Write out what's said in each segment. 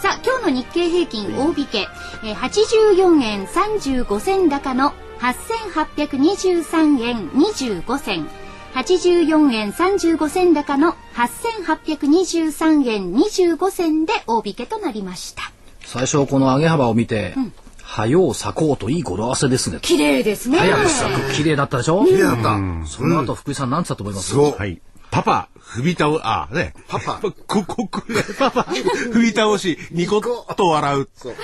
さあ、今日の日経平均大引け、えー、84円35銭高の8823円25銭。84円35銭高の8823円25銭で大引けとなりました。最初この上げ幅を見て、はよう咲こうといい語呂合わせですね綺麗ですね。早く咲く綺麗だったでしょ？綺麗だった。その後福井さん何つったと思います？そう。はい。パパ、踏み倒、あ、ね。パパこ、こ、こ、パパ、踏み倒し、ニコッと笑う。そう。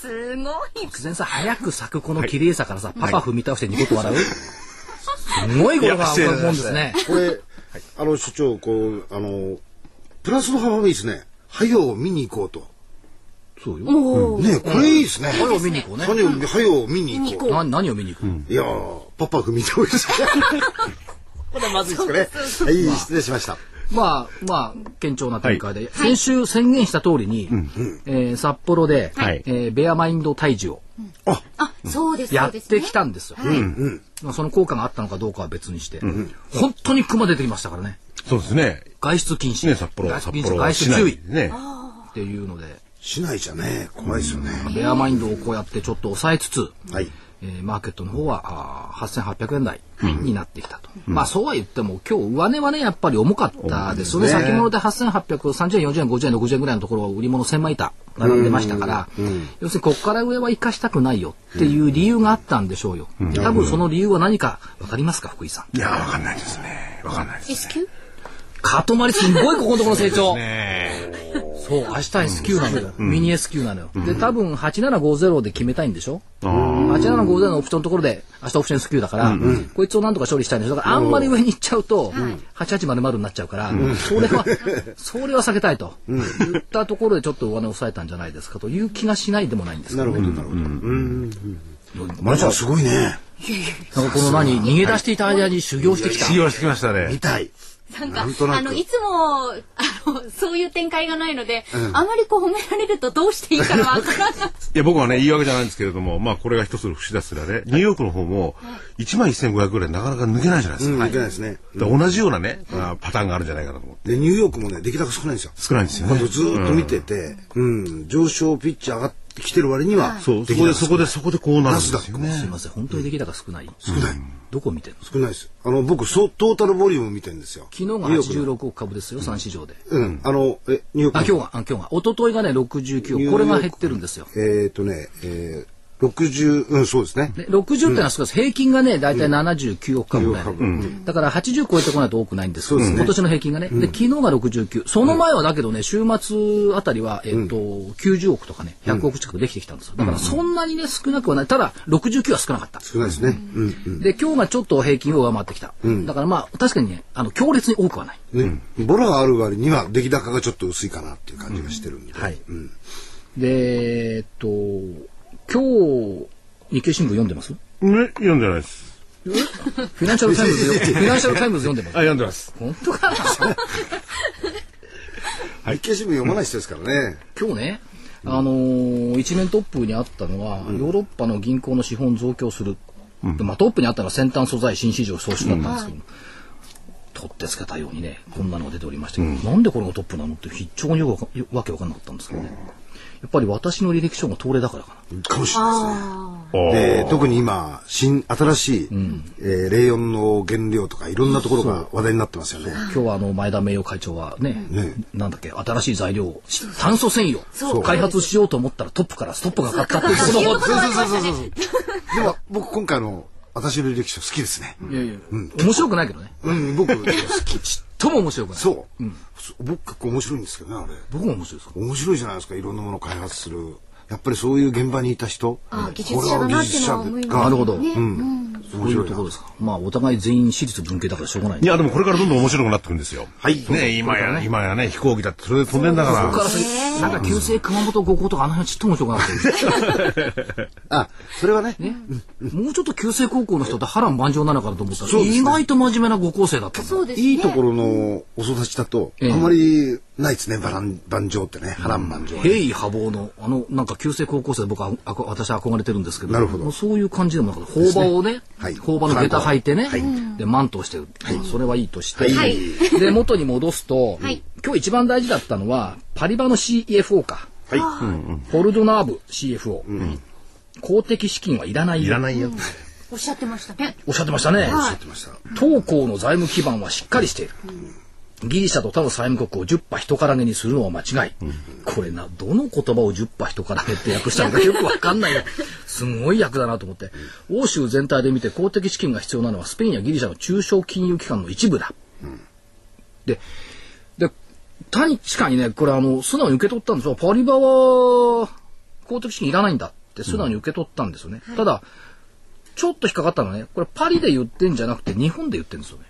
すごい。突然さ早く咲くこの綺麗さからさ、パパ踏み倒してニコッと笑う、すごい語呂が浮かぶもんですねこれ、あの、所長、こう、あの、プラスの幅もいいですね。はよう見に行こうと。そうよねこれいいですね。はよう見に行こうねはようは見に行こう。な何を見に行く、いやー、パパ踏み倒し。これまずいですかね。はい、失礼しました。まあまあ堅調な展開で、先週宣言した通りに、えー札幌で、はいえーベアマインド退治をあ、そうです。やっそうですねてきたんですよ。まあ、その効果があったのかどうかは別にして、本当に熊出てきましたからねそうですね。外出禁止ね、札幌、外出禁止札幌外出注意ね。っていうので市内じゃね、怖いですよね。ベアマインドをこうやってちょっと抑えつつ、はい。えーマーケットの方はあー8800円台になってきたと、まあそうは言っても今日上値はねやっぱり重かったですよね。先物で8830円40円50円60円ぐらいのところを売り物1000枚板並んでましたから、要するにここから上は生かしたくないよっていう理由があったんでしょうよ、多分その理由は何か分かりますか福井さん？いや、わかんないですね。わかんないです。Q かとまりすんごいここのところの成長。ねそう。明日 S q なのよ、ミニ S q なのよ、で多分8750で決めたいんでしょ？8750のオプションのところで明日オプション S q だから、こいつをなんとか処理したいんでしょだからあんまり上に行っちゃうと、8800になっちゃうから、それは それは避けたいと、言ったところでちょっと上値を抑えたんじゃないですかという気がしないでもないんですけど。ねなるほど、なるほど。うん。マルちゃんすごいね。なんかこの何逃げ出していた間に修行してきた。修行してきましたね。見。たい。なんかあのいつもあのそういう展開がないので、あまりこう褒められるとどうしていいかわからない。いや、僕はね、言い訳じゃないんですけれども、まあ、これが一つの節出すらね、ニューヨークの方も、1万1500ぐらいなかなか抜けないじゃないですうん、か。いけないですね。同じようなね、あパターンがあるんじゃないかなと思って。で、ニューヨークもね、出来高少ないんですよ。少ないんですよね。ずーっと見てて、うん、上昇ピッチ上がってきてる割には、そこで、そこで、そこでこうなるんですよね。すいません本当に出来高少ない少ないどこ見てんの？少ないです。あの、僕、そうトータルボリューム見てるんですよ。昨日がニューヨークの86億株ですよ、3市場で。うん、あの、え、ニューヨークのあ、今日が、あ今日が。一昨日がね、69億。これが減ってるんですよ。えっ、とね、えー、60、うん、そうですね。で60ってのは少ないです。平均がね、大体79億株ぐらい。うんだから80超えてこないと多くないんですけど、今年の平均がね。で、昨日が69。その前はだけどね、週末あたりは、えっと、90億とかね、100億近くできてきたんですよ。だからそんなにね、少なくはない。ただ、69は少なかった。少ないですね。うん、うん。で、今日がちょっと平均を上回ってきた。だからまあ、確かにね、あの、強烈に多くはない。ね、ボラがある割には出来高がちょっと薄いかなっていう感じがしてるんで。はいうん。で、えっと、今日、日経新聞読んでます？ね、読んでないです。フィナンシャルタイムズ、フィナンシャルタイムズ読んでますあ、読んでます。本当か？な 日経新聞読まない人ですからね。今日ね、あのー一面トップにあったのは、ヨーロッパの銀行の資本増強する。でまあ、トップにあったのは先端素材新市場創出だったんですけど、取ってつけたようにね、こんなのが出ておりましたけど、なんでこれがトップなのって非常によくわけわかんなかったんですけどね。やっぱり私の履歴書が東レだからかな。かもしれないですね。で、特に今、新、新しい、えーレイヨンの原料とかいろんなところが話題になってますよね。今日はあの前田名誉会長はね、ねなんだっけ新しい材料を炭素繊維を開発しようと思ったらトップからストップがかかったっていうことをそうそうそうそうそう。でも、僕今回の私の履歴書好きですね。いやいや面白くないけどねうん、僕好き。とも面白くない。そう。僕結構面白いんですけどね、あれ。僕も面白いですか？面白いじゃないですか、いろんなものを開発する。やっぱりそういう現場にいた人。あ技術者だなっていうのは思いますがなるほど、すごいそういうところですか。まあ、お互い全員私立文系だからしょうがない。いや、でもこれからどんどん面白くなってくるんですよ。はいね今や、今やね、飛行機だってそれで飛んでんだから。ここから先、なんか旧制熊本五校とかあの辺ちっとも面白くなくて。あ、それはね。もうちょっと旧制高校の人って波乱万丈なのかなと思ったら、意外と真面目な高校生だったんだそうですね。いいところのお育ちだと、ええあんまりないですね、バラン、万丈ってね、波乱万丈。平易波望の、あの、なんか旧制高校生僕は、あこ私は憧れてるんですけど、なるほどそういう感じでもなくて、法場をね、はい法場の下駄履いてね、で、マントをしてる。それはいいとして、はいで、元に戻すと、はい今日一番大事だったのは、パリバの CFO か。はい。フォルドナーブ CFO。公的資金はいらないよ。いらないよ。おっしゃってましたね。おっしゃってましたね。はいやってました。当行の財務基盤はしっかりしている。ギリシャと他の債務国を10波人からげにするのは間違い。これな、どの言葉を10波人からげって訳したのかよくわかんないよ。すごい訳だなと思って。欧州全体で見て公的資金が必要なのはスペインやギリシャの中小金融機関の一部だ。で、で、確かにね、これあの、素直に受け取ったんですよ。パリバは公的資金いらないんだって素直に受け取ったんですよね。ただ、ちょっと引っかかったのはね、これパリで言ってんじゃなくて日本で言ってるんですよね。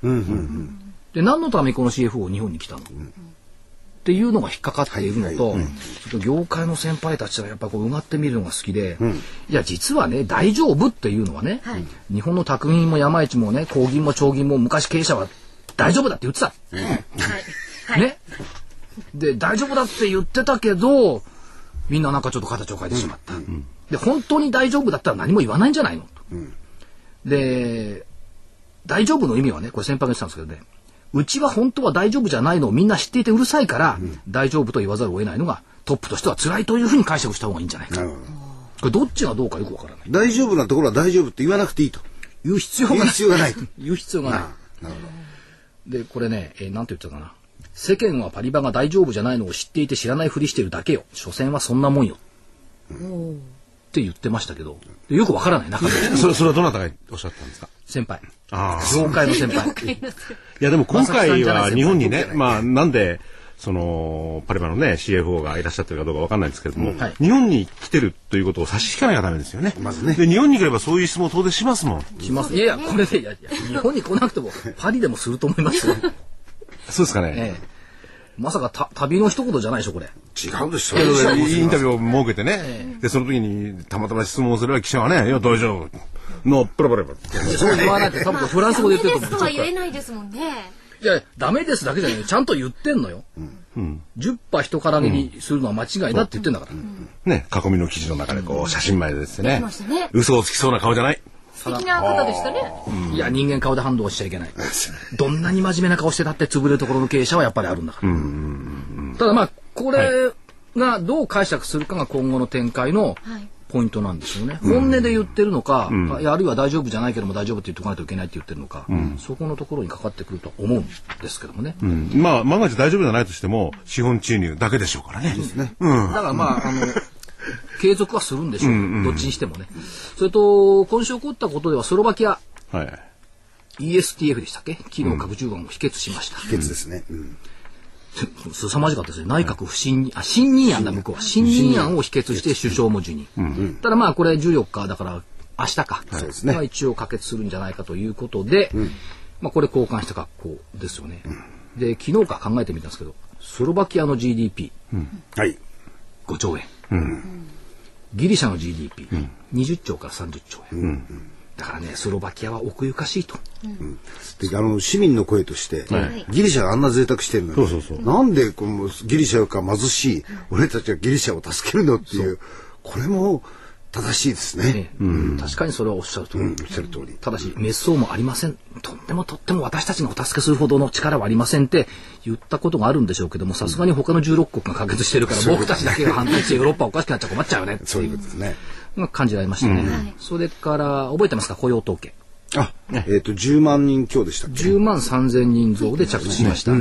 で、何のためにこの CFO を日本に来たの、っていうのが引っかかっているのと、ちょっと業界の先輩たちはやっぱこう、うがってみるのが好きで、いや、実はね、大丈夫っていうのはね、日本の匠人も山市もね、工銀も長銀も昔経営者は大丈夫だって言ってた。ね。で、大丈夫だって言ってたけど、みんななんかちょっと形を変えてしまった。で、本当に大丈夫だったら何も言わないんじゃないの？と。で、大丈夫の意味はね、これ先輩が言ってたんですけどね、うちは本当は大丈夫じゃないのをみんな知っていてうるさいから、大丈夫と言わざるを得ないのがトップとしては辛いというふうに解釈した方がいいんじゃないか。これどっちがどうかよくわからない。大丈夫なところは大丈夫って言わなくていいと。言う必要がない。言う必要がない言う必要がない。なるほど。で、これね、えーなんて言ってたかな。世間はパリバが大丈夫じゃないのを知っていて知らないふりしてるだけよ。所詮はそんなもんよ。って言ってましたけど、でよくわからない中で。それ、それはどなたがおっしゃったんですか？先輩。ああ。業界の先輩。いや、でも今回は日本にねまあ、なんで、その、パリバのね、CFO がいらっしゃってるかどうかわかんないんですけれども、はい日本に来てるということを差し引かなきゃダメですよね。まずねで、日本に来ればそういう質問を当然しますもん。します。いやいや、これで、いやいや、日本に来なくても、パリでもすると思いますよ。そうですかね。ええ。まさかた旅の一言じゃないでしょ、これ。違うでしょ。いやインタビューを設けてね、で、その時にたまたま質問をすれば記者はね、いや、大丈夫。の、プラプラプラ。そう言わないと 多分フランス語で言ってると思う。ダメですとは言えないですもんね。いや、ダメですだけじゃない。ちゃんと言ってんのよ。10波人からげにするのは間違いだって言ってんだから。ね、囲みの記事の中でこう、写真前でですね、嘘をつきそうな顔じゃない。素敵な方でしたね。いや、人間顔で判断しちゃいけない。どんなに真面目な顔してたって潰れるところの経営者はやっぱりあるんだから。ただまあ、これがどう解釈するかが今後の展開のはいポイントなんですよね。本音で言ってるのか、あいやあるいは大丈夫じゃないけども大丈夫って言っておかないといけないって言ってるのか、そこのところにかかってくると思うんですけどもね。うんまあ、万が一大丈夫じゃないとしても、資本注入だけでしょうからね。うん。だからまあ、あの、継続はするんでしょう。どっちにしてもね。それと、今週起こったことではスロバキア、はい。ESTF でしたっけ？企業拡充案を否決しました。秘訣ですね。うん。凄まじかったですね。内閣不信任、あ、信任案だ、向こうは。信任案を否決して首相も辞任。ただまあ、これ14日だから、明日か。そうですねが一応可決するんじゃないかということで、まあ、これ交換した格好ですよね。で、昨日から考えてみたんですけど、スロバキアの GDP、はい。5兆円。ギリシャの GDP、20兆から30兆円。だからね、スロバキアは奥ゆかしいと。であの市民の声として、ギリシャがあんな贅沢してるのにそうそうそう。なんでこのギリシャが貧しい俺たちはギリシャを助けるのっていう。これも正しいですね。ね確かにそれはおっしゃるとり。うん、おっしゃる通り。ただし、滅相もありません。とってもとっても私たちがお助けするほどの力はありませんって言ったことがあるんでしょうけども、さすがに他の16国が可決してるから、僕たちだけが反対してヨーロッパおかしくなっちゃ困っちゃうよね。そういうことですね。が感じられましたね。それから、覚えてますか雇用統計。あ、えっ、と10万人強でしたっけ。10万3000人増で着地しました。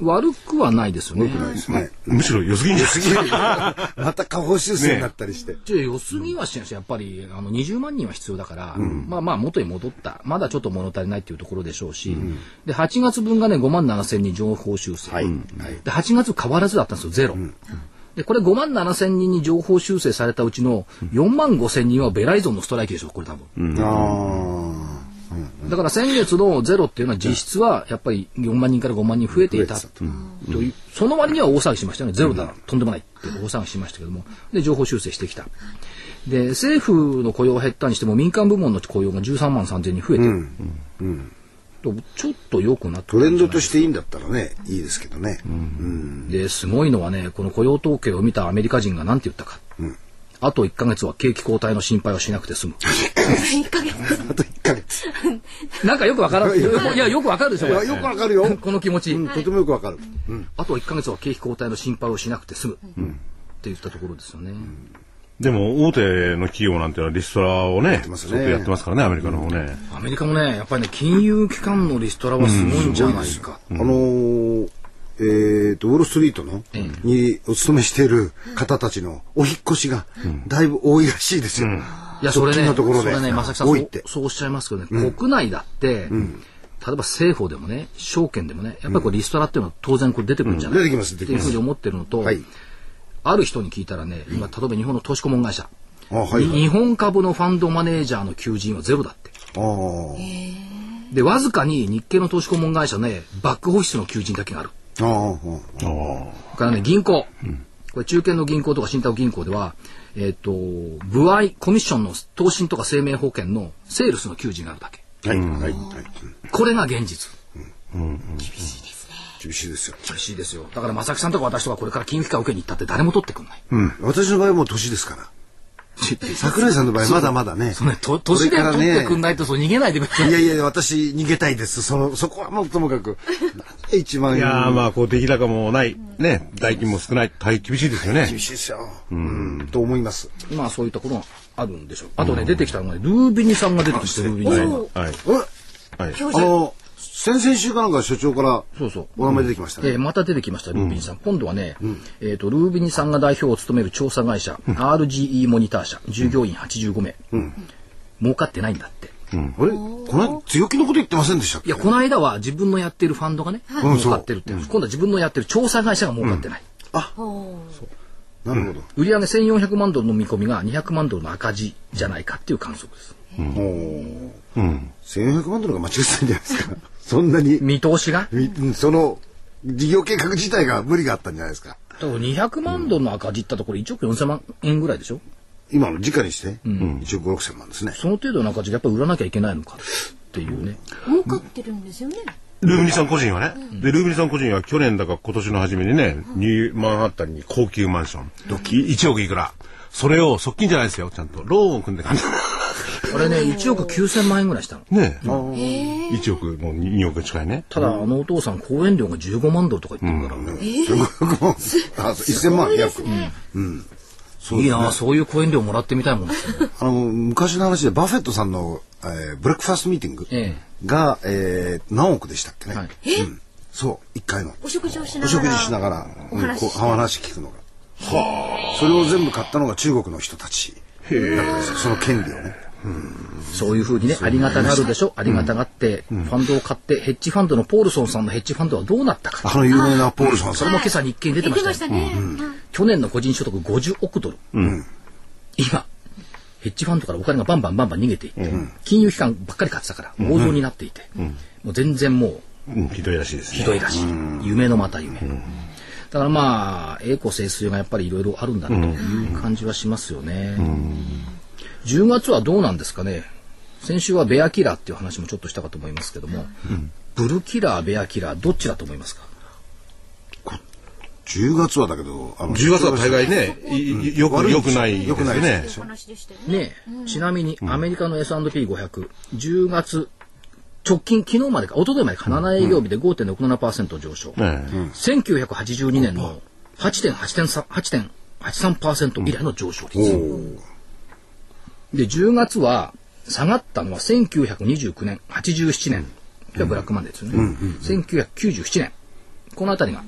悪くはないですよね。ですね。むしろ良すぎ。また下方修正になったりして。じゃあ良すぎはしないし、やっぱりあの20万人は必要だから、まあまあ元に戻った。まだちょっと物足りないっていうところでしょうし、で、8月分がね、5万7千人情報修正。はい。はい。で、8月変わらずだったんですよ、ゼロ。で、これ5万7千人に情報修正されたうちの4万5千人はベライゾンのストライキでしょ、これ多分。ああ。だから先月のゼロっていうのは実質はやっぱり4万人から5万人増えていた。という、その割には大騒ぎしましたよね。ゼロだ、とんでもないって大騒ぎしましたけども、で、情報修正してきた。で、政府の雇用が減ったにしても民間部門の雇用が13万3000人増えてる。とちょっと良くなってトレンドとしていいんだったらね、いいですけどね。で、すごいのはね、この雇用統計を見たアメリカ人が何て言ったか。あと1ヶ月は景気後退の心配はしなくて済む。1ヶ月。あと1ヶ月。なんかよくわからん。いや、よくわかるでしょ。いやよくわかるよ。この気持ち。うんとてもよくわかる。うんあと1ヶ月は景気後退の心配をしなくて済む。って言ったところですよね。でも、大手の企業なんていうのはリストラをね、ねずっとやってますからね、アメリカの方ね。アメリカもね、やっぱりね、金融機関のリストラはすごいんじゃないか。あのーえっと、ウォールストリートの、にお勤めしている方たちのお引っ越しが、だいぶ多いらしいですよ。いや、それね、ところで。それね、正木さんそうそうおっしゃいますけどね、国内だって、例えば政府でもね、証券でもね、やっぱりこれリストラっていうのは当然これ出てくるんじゃない？出てきます出てきます。っていうふうに思ってるのと、はい。ある人に聞いたらね、今、例えば日本の投資顧問会社、あはいはい。日本株のファンドマネージャーの求人はゼロだって。で、わずかに日系の投資顧問会社ね、バックオフィスの求人だけがある。からね、銀行。これ中堅の銀行とか信託銀行では、えっ、と、部合、コミッションの投信とか生命保険のセールスの求人があるだけ。はい。はい。はい。これが現実。厳しいですよ。厳しいですよ。だから正木さんとか私とかこれから金融機関受けに行ったって誰も取ってくんない。うん。私の場合はもう年ですから。桜井さんの場合まだまだね。そうね、と年で取ってくんないとそう逃げないでください。いやいや、私逃げたいです。その、そこはもうともかく。1万円。いやーまあ、こう、出来高もない、ね、代金も少ない、大変厳しいですよね。厳しいですよ。うん。と思います。まあそういうところがあるんでしょう。あとね、出てきたのがね、ルービニさんが出てきました、ルービニさんが。はい。えはい。あの、先々週かなんか所長からそうそう。お名前出てきましたね。えーまた出てきました、ルービニさん。今度はね、えっ、と、ルービニさんが代表を務める調査会社、RGE モニター社、従業員85名。儲かってないんだって。あれ？この強気のこと言ってませんでしたっけ？いや、この間は自分のやってるファンドがね、うん儲かってるって。今度は自分のやってる調査会社が儲かってない。なるほど。売上1400万ドルの見込みが200万ドルの赤字じゃないかっていう観測です。おー1400万ドルが間違ってたんじゃないですか。そんなに、見通しが？みその、事業計画自体が無理があったんじゃないですか。だから200万ドルの赤字ったところ1億4000万円ぐらいでしょ？今の時価にして、1億5、6千万ですね。その程度の赤字やっぱり売らなきゃいけないのかっていうね。儲かってるんですよね。ルービニさん個人はね。で、ルービニさん個人は去年だか今年の初めにね、ニューマンハッタンに高級マンション。1億いくら。それを側近じゃないですよ、ちゃんと。ローンを組んで感じ。あれね、1億9000万円ぐらいしたの。ねえ。1億、もう2億近いね。ただ、あのお父さん、講演料が15万ドルとか言ってるから、あ、1000万約。いいなあそういう講演料もらってみたいもんですよね。あの、昔の話でバフェットさんの、えーブレックファーストミーティングえが、えー何億でしたっけね。はいうんそう、1回の。お食事をしなおがら。食事しながら、お話う話聞くのが。それを全部買ったのが中国の人たち。だったんですよその権利をね。そういうふうにね、ありがたがるでしょ。ありがたがって、ファンドを買って、ヘッジファンドのポールソンさんのヘッジファンドはどうなったか。あの有名なポールさんさん。それも今朝日経に出て言ましたたね。去年の個人所得50億ドル。今、ヘッジファンドからお金がバンバンバンバン逃げていって、金融機関ばっかり買ってたから、大損になっていて、もう全然もう、うん、ひどいらしいですね。ひどいらしい。夢のまた夢。だからまあ、栄枯盛衰がやっぱりいろいろあるんだなという感じはしますよね。10月はどうなんですかね。先週はベアキラーっていう話もちょっとしたかと思いますけども、ブルキラー、ベアキラー、どっちだと思いますか？10月はだけど、あの10月は大概ね、いいよく、よくないよくないね。ね。ちなみにアメリカの S&P500、10月、直近、昨日までか、一昨日までか、7営業日で5.67%上昇。ね1982年の 8.83%, 8.83%以来の上昇率。で、10月は下がったのは1929年、87年。がブラックマンデーですよね。1997年。このあたりが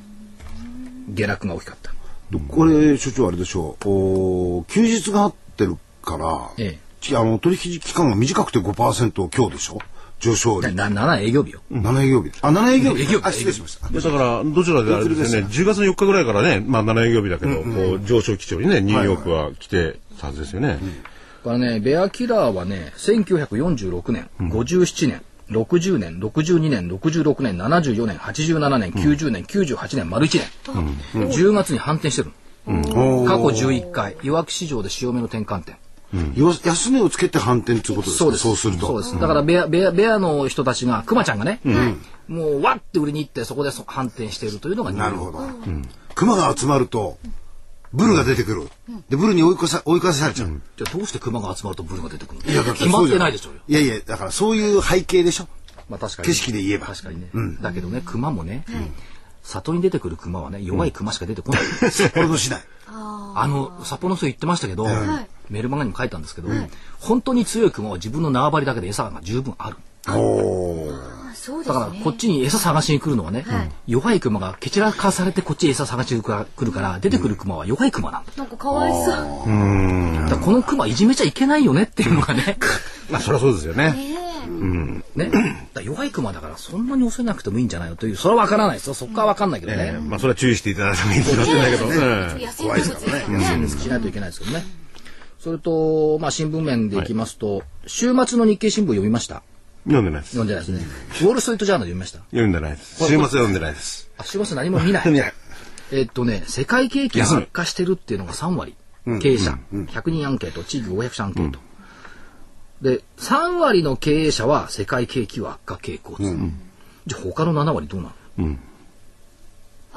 下落が大きかった。これ、所長あれでしょう。おー休日が合ってるから、えちあの取引期間が短くて5%強でしょ？上昇率。な7営業日よ。7営業日。あ、7営業日。営業日あ、失礼しました。いやだから、どちらであれですよね、10月の4日ぐらいからね、まあ7営業日だけど、こう上昇基調にね、ニューヨークは来てたはずですよね。これね、ベアキラーはね、1946年、57年、60年、62年、66年、74年、87年、90年、98年、丸1年。10月に反転してるの。過去11回、いわき市場で潮目の転換点。よ安値をつけて反転ということですか？そうです。そうすると。そうです。だからベア、ベア、ベアの人たちが、クマちゃんがね、もうわって売りに行って、そこでそ反転しているというのがなるほど。熊が集まると、ブルが出てくる。で、ブルに追い越さ、追い越されちゃう。じゃあどうしてクマが集まるとブルが出てくるの？いや、決まってないでしょうよ。いやいや、だからそういう背景でしょ？まあ確かに。景色で言えば確かにね。だけどね、クマもね、里に出てくるクマはね、弱いクマしか出てこない。札幌の市内。あの、札幌の人言ってましたけど、メルマガにも書いたんですけど、本当に強いクマは自分の縄張りだけで餌が十分ある。おーあそうですね。だからこっちに餌探しに来るのはね、弱いクマが蹴散らかされてこっちに餌探しに来るから、出てくるクマは弱いクマなんだ。なんかかわいそう。だからこのクマいじめちゃいけないよねっていうのがね、まあ、そりゃそうですよね。ね。だから弱いクマだからそんなに恐れなくてもいいんじゃないのという、それは分からないですよ。そこは分かんないけどえねえ。まあ、それは注意していただいた方がいいと思ってんだけど。うん野生動物ですよね。しないといけないですけどね。それと、まあ新聞面でいきますと、週末の日経新聞読みました読んでないです。読んでないですね。ウォール・ストリート・ジャーナル読みました？読んでないです。週末は読んでないです。あ、週末何も見ない。見ない。えっとね、世界景気が悪化してるっていうのが3割。経営者、100人アンケート、地域500社アンケート。で、3割の経営者は世界景気は悪化傾向です。じゃあ他の7割どうなの、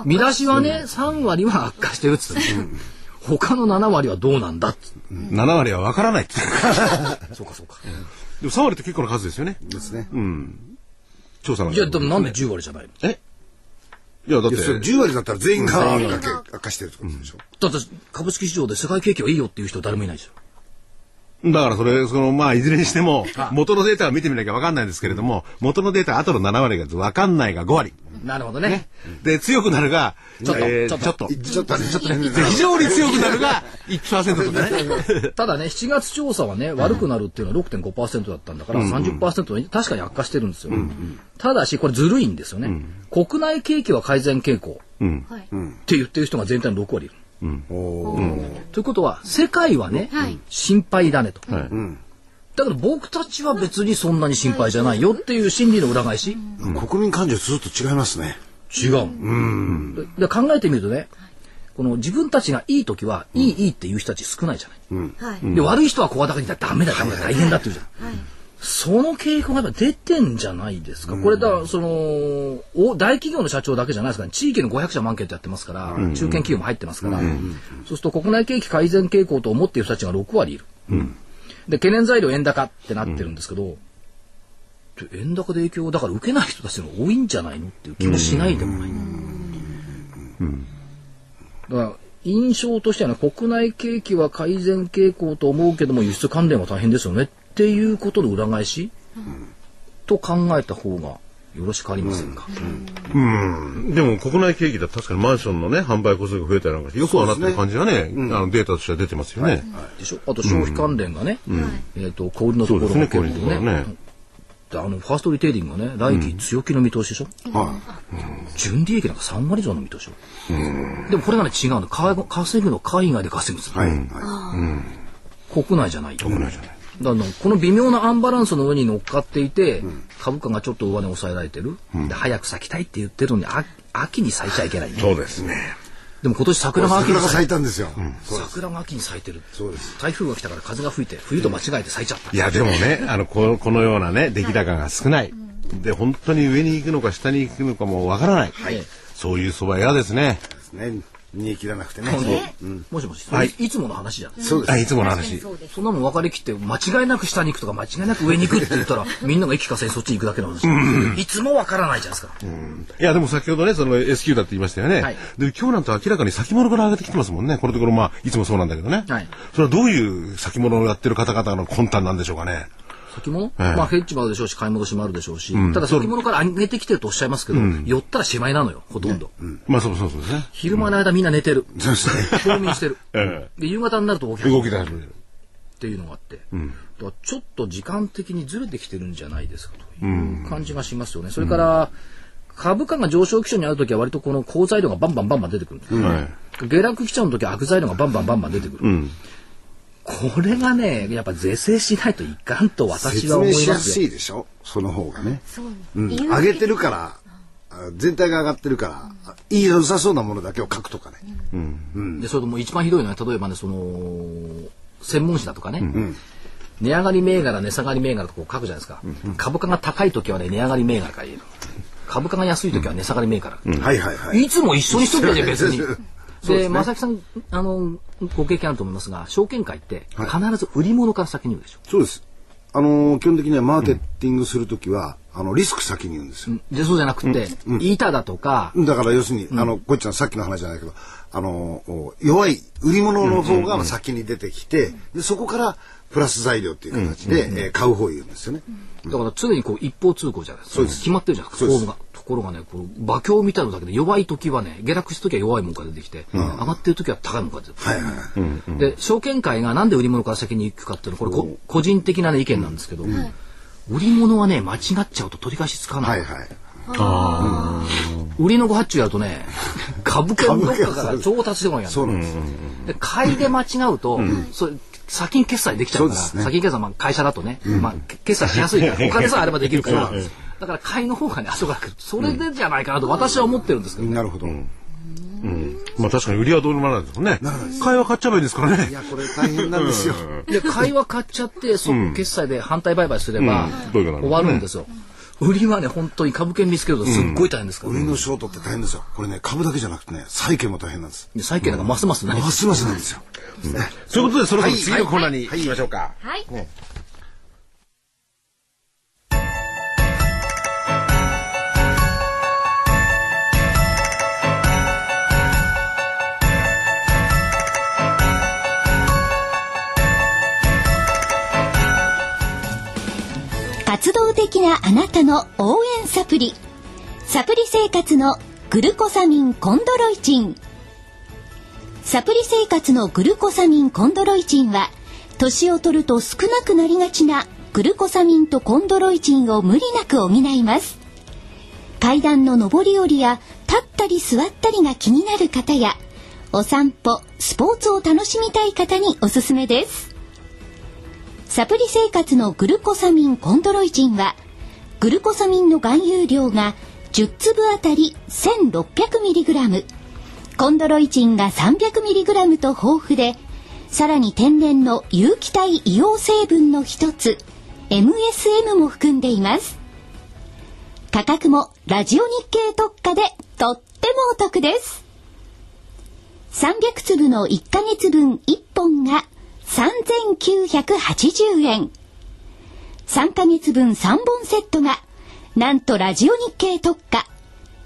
見出しはね、3割は悪化してるっつって、他の7割はどうなんだっつって。7割はわからないって言ってそうかそうか。でも3割って結構な数ですよね。ですね。調査なんいや、でもなんで10割じゃないの？え？いや、だっていや、それ10割だったら全員が悪化悪化してるってことでしょ。だって株式市場で世界景気はいいよっていう人誰もいないですよ。だからそれ、その、まあ、いずれにしても、元のデータを見てみなきゃわかんないんですけれども、元のデータ、後の7割がわかんないが5割。なるほどね。で、強くなるが、ちょっとえーちょっとちょっと。ちょっとね、ちょっとね。で非常に強くなるが1%とかね。ただね、7月調査はね、悪くなるっていうのは6.5%だったんだから、30%に確かに悪化してるんですよ。ただし、これずるいんですよね。国内景気は改善傾向はい。って言ってる人が全体の6割いる。おーということは、世界はね、はい心配だねと。はいだから僕たちは別にそんなに心配じゃないよっていう心理の裏返し、国民感情ずっと違いますね。違う。でで考えてみるとね、この自分たちがいい時は、いいいいっていう人たち少ないじゃない。はい。で、悪い人は声高に言ったらダメだ、ダメだ、大変だって言うじゃん。その傾向がやっぱ出てんじゃないですか。これだ、その、お大企業の社長だけじゃないですから、ね、地域の500社もアンケートやってますから、中堅企業も入ってますから、そうすると国内景気改善傾向と思っている人たちが6割いる。で、懸念材料円高ってなってるんですけど、で円高で影響をだから受けない人たちが多いんじゃないのっていう気もしないでもない。だから印象としてはね、国内景気は改善傾向と思うけども輸出関連は大変ですよねっていうことの裏返し、と考えた方がよろしくありませんか？でも国内景気だと確かにマンションのね、販売個数が増えたりなんかして、よくはなってる感じがね、あのデータとしては出てますよね。でしょ？あと消費関連がね、えっ、と、小売りのところそうですね結構小売りのところね。であの、ファーストリテイリングがね、来期強気の見通しでしょ、は純利益なんか3割以上の見通しよ。でもこれがね、違うの。か稼ぐの海外で稼ぐんです。はい。は国内じゃない。国内じゃない。だからこの微妙なアンバランスの上に乗っかっていて、株価がちょっと上値抑えられてる、で早く咲きたいって言ってるのにあ秋に咲いちゃいけない、そうですね。でも今年桜が秋に咲い咲いたんですよ。そうです。桜が秋に咲いてるそうです台風が来たから風が吹いて冬と間違えて咲いちゃったいや、でもね、あの、このこのようなね、出来高が少ない。で、本当に上に行くのか下に行くのかもわからない。はいそういう相場嫌ですね。ですね。煮え切らなくてね。もしもし、それい、つもの話じゃんそうですあ、。いつもの話。そんなの分かりきって間違いなく下に行くとか間違いなく上に行くって言ったらみんなが息かせにそっちに行くだけの話、いつも分からないじゃないですか、いや、でも先ほどね、その S q だって言いましたよね。はいで、今日なんて明らかに先物から上げてきてますもんね。このところ、まあ、いつもそうなんだけどね。はいそれはどういう先物をやってる方々の魂胆なんでしょうかね。先物、ええ。まあヘッジもあるでしょうし買い戻しもあるでしょうし、ただ先物から上げてきてるとおっしゃいますけど、寄ったらしまいなのよほとんど、まあ、そうそうそうですね。昼間の間みんな寝てる。冬眠してる。えで夕方になると起き動き出る。っていうのがあって、だからちょっと時間的にずれてきてるんじゃないですかという感じがしますよね。それから、株価が上昇基調にあるときは割とこの好材料がバンバンバンバン出てくるんです、はい。下落基調の時は悪材料がバンバンバンバン出てくる。これがね、やっぱ是正しないといかんと私説は思い明しやますよ。すいでしょ？その方がね。うん。上げてるから、あ全体が上がってるから、あいい良さそうなものだけを書くとかね。で、それともう一番ひどいのは、例えばね、その、専門誌だとかね、値上がり銘柄、値下がり銘柄とこう書くじゃないですか。株価が高い時はね、値上がり銘柄から入れる。株価が安い時は値下がり銘柄。はいはいはい。いつも一緒にしとけね、別に。ですね。で、正木さん、あの、ご経験あると思いますが、証券会って必ず売り物から先に言うでしょ？そうです。あのー基本的にはマーケティングするときは、あの、リスク先に言うんですよ。で、そうじゃなくて、板だとか、だから要するに、あの、こいちゃんさっきの話じゃないけど、あの、お弱い売り物の方が先に出てきて、で、そこからプラス材料っていう形で、えー買う方を言うんですよね。だから常にこう一方通行じゃないですか。そうです。決まってるじゃないですか、そうです。フォームが。ところがね、こう馬鏡みたいなのだけで弱い時はね、下落した時は弱いもんから出てきて、上がってる時は高いもんから出てきて。はいはいはい。で、証券会がなんで売り物から先に行くかっていうのは、これこ個人的な、ね、意見なんですけど、売り物はね、間違っちゃうと取り返しつかない。はいはい。売りのご発注やるとね、株券どっかから調達してこないやん。そうなんです。で買いで間違うと、それ先に決済できちゃうから、ね。先に決済、まあ、会社だとね、まあ、け決済しやすいから、お金さえあればできるから、だから買いの方がね、後から来る。それでじゃないかなと私は思ってるんですけどね。なるほど。いまあ確かに売りはどうにもならないですもんね。買いは買っちゃえばいいですからね。や、これ大変なんですよ。で、買いは買っちゃって、そ決済で反対売買すれば、終わるんですよ。売りはね、本当に株券見つけるとすっごい大変ですから。売りのショートって大変ですよ。これね、株だけじゃなくてね、債券も大変なんです。で債券なんかますますない。ますますなんですよ。そういうことでそろそろはい次のコーナーに行きましょうか。はい。活動的なあなたの応援サプリ。サプリ生活のグルコサミンコンドロイチン。サプリ生活のグルコサミンコンドロイチンは、年を取ると少なくなりがちなグルコサミンとコンドロイチンを無理なく補います。階段の上り下りや立ったり座ったりが気になる方や、お散歩、スポーツを楽しみたい方におすすめです。サプリ生活のグルコサミンコンドロイチンは、グルコサミンの含有量が10粒あたり 1600mg、コンドロイチンが 300mg と豊富で、さらに天然の有機体硫黄成分の一つ、MSM も含んでいます。価格もラジオ日経特価でとってもお得です。300粒の1ヶ月分1本が3980円。3ヶ月分3本セットがなんとラジオ日経特価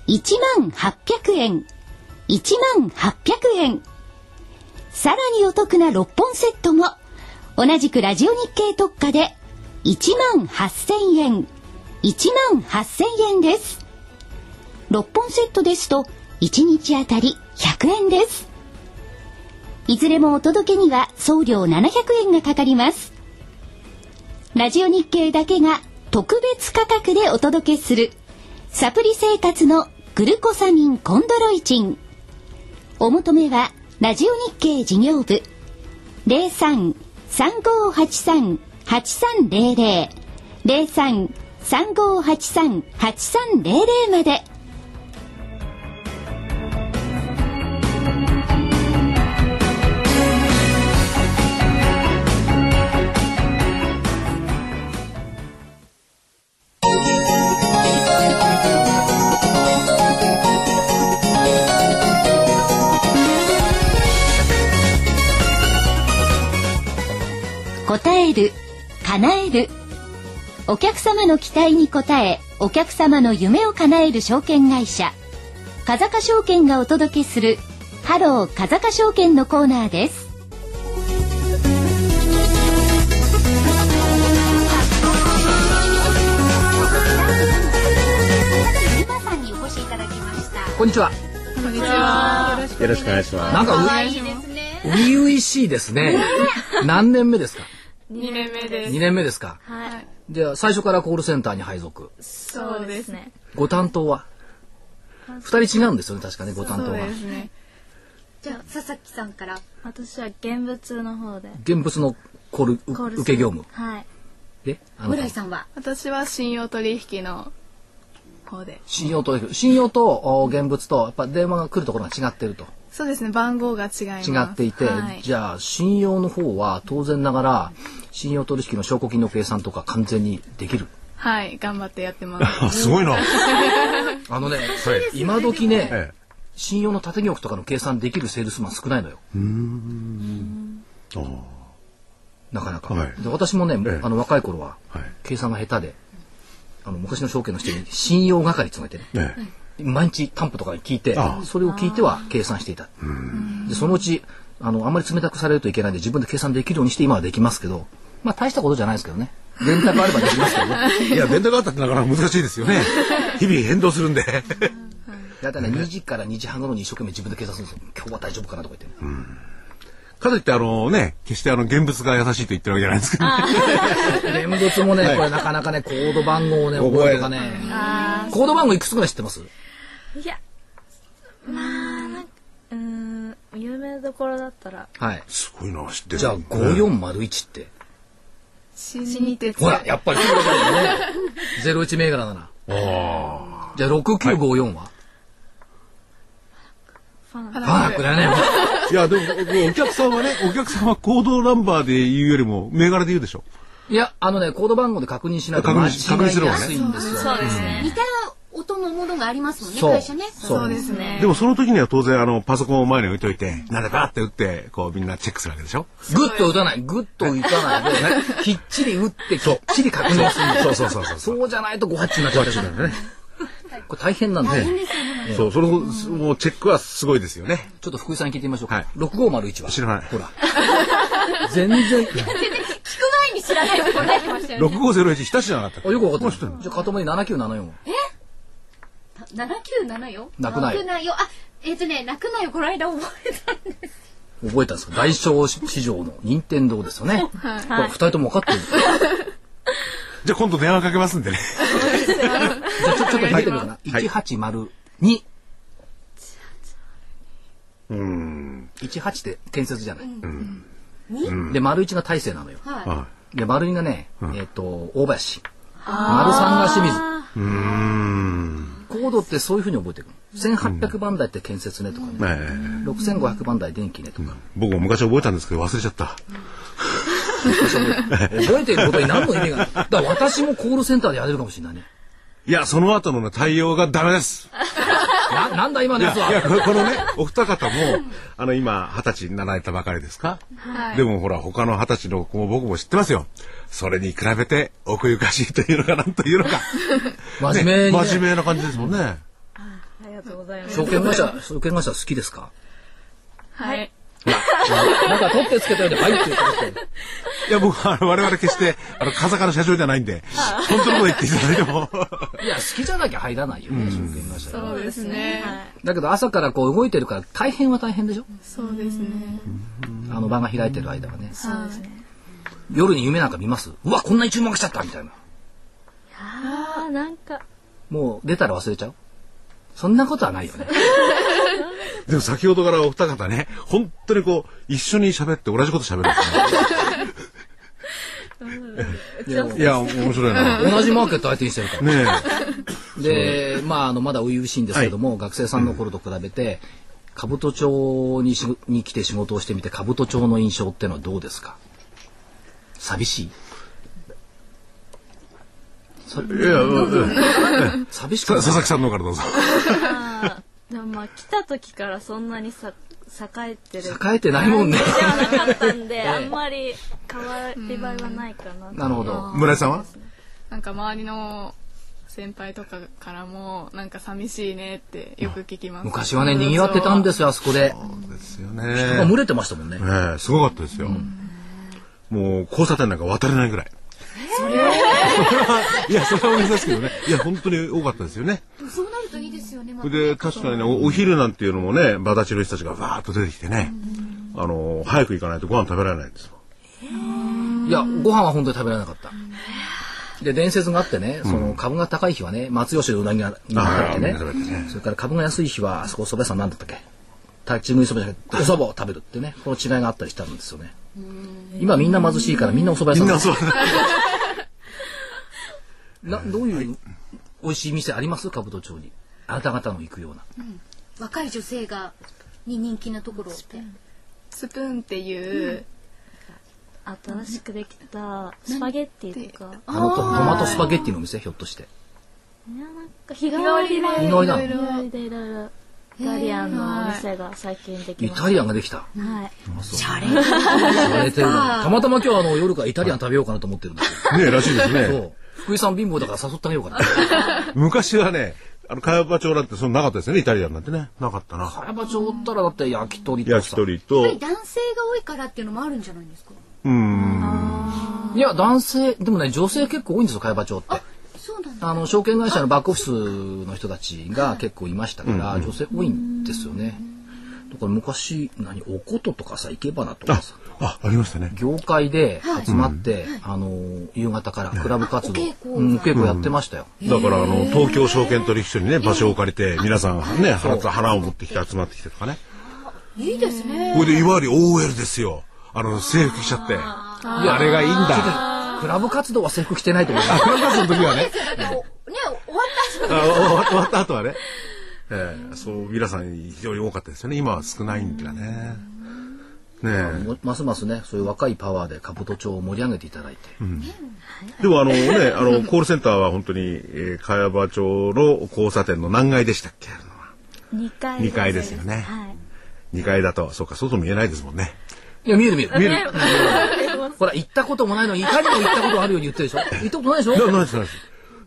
1万800円。1万800円。さらにお得な6本セットも同じくラジオ日経特価で1万8000円。1万8000円です。6本セットですと1日あたり100円です。いずれもお届けには送料700円がかかります。ラジオ日経だけが特別価格でお届けするサプリ生活のグルコサミンコンドロイチン。お求めはラジオ日経事業部03-3583-8300 03-3583-8300まで。応える、叶える。お客様の期待に応え、お客様の夢を叶える証券会社、風賀証券がお届けする、ハロー風賀証券のコーナーです。今さんにお越しいただきました。こんにちは。よろしくお願いします。なんかう、いですね。初々しいですね。何年目ですか？2年目です。?2 年目ですかはい。じゃあ、最初からコールセンターに配属。そうですね。ご担当は？二人違うんですよね、確かね、ご担当はそうで。すね。じゃあ佐々木さんから私は現物の方で。現物のコールうコール受け業務。はい。で、あの村井さんは？私は信用取引の方で。信用と、信用とお現物と、やっぱ電話が来るところが違ってると。そうですね、番号が違います。違っていて、はい、じゃあ信用の方は当然ながら信用取引の証拠金の計算とか完全にできる。はい、頑張ってやってます。あ すごいな。あのね、今時ね、ええ信用の縦玉とかの計算できるセールスマン少ないのよ。なかなか。はい。で私もね、ええ。あの若い頃ははい。計算が下手で、あの昔の証券の人に信用係っていうのがいてね、ね毎日担保とか聞いてああ。それを聞いては計算していた。でそのうちあのあんまり冷たくされるといけないんで自分で計算できるようにして今はできますけどまあ大したことじゃないですけどね。電卓あればできますけどね。いや、電卓があったってなかなか難しいですよね。日々変動するんで。だいたいね2時から2時半頃に一生懸命自分で計算する。んですよ今日は大丈夫かなとか言ってね、かといって、あのね、決してあの、現物が優しいと言ってるわけじゃないですけど。現物もね、これなかなかねコード番号をね覚えるとかね。コード番号いくつぐらい知ってます？いや、まあ、なんか、うーん、有名どころだったら、はい。すごいな、知ってる。じゃあ5401って新日鉄。ほらやっぱりそうだよね 01銘柄だなあじゃあ6954は、ファンファナックだよねあ。いや、でも、お客さんはね、お客さんはコードナンバーで言うよりも、銘柄で言うでしょ。いや、あのね、コード番号で確認しないと確認間違し確認する方がねいやすいんですよ。そうですね。似た音のものがありますもんねそう会社ねそうですね。でもその時には当然、あの、パソコンを前に置いといて、なんでバーって打って、こう、みんなチェックするわけでしょ？グッと打たない、グッと打たないで、きっちり打って、きっちり確認する。そうそうそうそう。そうじゃないと誤発注になっちゃうからね。これ大変なんで、そう、その、もうチェックはすごいですよね。ちょっと福井さんに聞いてみましょうか。はい6501は？知らないほら。全然、聞く前に知らないと答えてましたよね6501日田市じゃなかったあよくわかってる。じゃあ、かともに7974は？797泣くなよ泣くなよあえっ、とね泣くなよこの間覚えたんです覚えたんですか大小市場の任天堂ですよね。これ二人とも分かってる。じゃあ今度電話かけますんでね。じゃあ、ちょちょっと見てみようかな。はい1802。うん。18って建設じゃない。で、丸1が大勢なのよ。はいで、丸2がね、えっ、と、大林。丸3が清水。うん。コードってそういうふうに覚えていくの。1800番台って建設ねとかね。ねえ6500番台電気ねとか。僕も昔覚えたんですけど忘れちゃった。覚えていることに何の意味が？ない。だから私もコールセンターでやれるかもしれないね。いや、その後のね、対応がダメです。な、なんだ今のやついや、は。ここのね、お二方も、あの、今、二十歳になられたばかりですか？はい。でもほら、他の二十歳の子も僕も知ってますよ。それに比べて、奥ゆかしいというのか、なんというのか。真面目に、ね。真面目な感じですもんね。ありがとうございます。証券会社、証券会社好きですか？はい。なんか取ってつけたようで、はいって言って いや、僕は、我々決して、あの、風かの社長じゃないんで、本当のこと言っていただいても。いや、好きじゃなきゃ入らないよね、証券会社はそうですね。だけど朝からこう動いてるから大変は大変でしょ？そうですね。あの場が開いてる間はね。そうですね。夜に夢なんか見ます？うわ、こんなに注目しちゃったみたいな。ああ、なんか、もう出たら忘れちゃう？そんなことはないよね。でも先ほどからお二方ね、本当にこう、一緒に喋って同じこと喋るんですね。いや、面白いな。同じマーケット相手にしてるから。ねで、まあ、あの、まだ初々しいんですけども、学生さんの頃と比べて、兜町にしに来て仕事をしてみて、兜町の印象ってのはどうですか？寂しい。いや、うん寂しくない？さ佐々木さんの方からどうぞ。でもまあ来た時からそんなにさ栄えてる栄えてないもんね。ではなかったんで、あんまり変わり映えはないかなとなるほど。村井さんは？なんか周りの先輩とかからもなんか寂しいねってよく聞きます。昔はね、賑わってたんですよ、あそこで。ですよなんかね。群れてましたもんね。ねすごかったですよ。もう、交差点なんか渡れないぐらい。いや、それは大げさですけどね。いや、本当に多かったですよね。そうなるといいですよね。まそれで、確かにね、おお昼なんていうのもね、バダチの人たちがバーッと出てきてね、あの、早く行かないとご飯食べられないんですよ。いや、ご飯は本当に食べられなかった。で、伝説があってね、その株が高い日はね、松吉のうなぎがになてね、それから株が安い日は、あそこ蕎麦屋さんなんだったっけ立ち食いそばじゃなくて、お蕎麦を食べるってね、この違いがあったりしたんですよね。今みんな貧しいからみんなお蕎麦屋さん。みん。なそう。などうい。う美味しい店あります？兜町に。あなた方の行くような。若い女性がに人気なところって。スプーンっていう、新しくできたスパゲッティとか。あのトトマトスパゲッティの店、ひょっとして。いや、なんか日替わりで、日替わりなの？日替わりでいろいろ、イタリアンのお店が最近できました。イタリアンができた？はい。シャレされてるなたまたま今日あの夜からイタリアン食べようかなと思ってるんですよ。ねらしいですね。そう。福井さん貧乏だから誘ってあげようかな。昔はね、あの、茅場町なんてそんななかったですよね、イタリアンなんてね。なかったな。茅場町おったらだって焼き鳥とか焼きさ。鳥と、男性が多いからっていうのもあるんじゃないですか？いや、男性、でもね、女性結構多いんですよ、茅場町って。あの、証券会社のバックオフィスの人たちが結構いましたから、女性多いんですよね。だから昔、何、おこととかさ、生け花とかあさ、、あ、ありましたね。業界で集まって、あの、夕方からクラブ活動、うん、お稽古やってましたよ。だから、あの、東京証券取引所にね、場所を借りて、皆さんね、花と花を持ってきて集まってきてとかね。いいですねこれで、いわゆる OL ですよ。あの、制服着ちゃって。あれがいいんだ。クラブ活動は制服着てないと思う。クラブ活動の時はね。だからね終わった後あ終わ終わった後はね。ええそう、皆さん非常に多かったですよね。今は少ないんだね。ねますますね、そういう若いパワーで兜町を盛り上げていただいて。でもあのね、あの、コールセンターは本当に、えー、茅場町の交差点の何階でしたっけ？あの2階二階ですよねはい。2階だと、そうか、外見えないですもんね。いや、見える見える。見える。ほら、行ったこともないのに、いかにも行ったことあるように言ってるでしょ？行ったことないでしょ？なないです、ないです。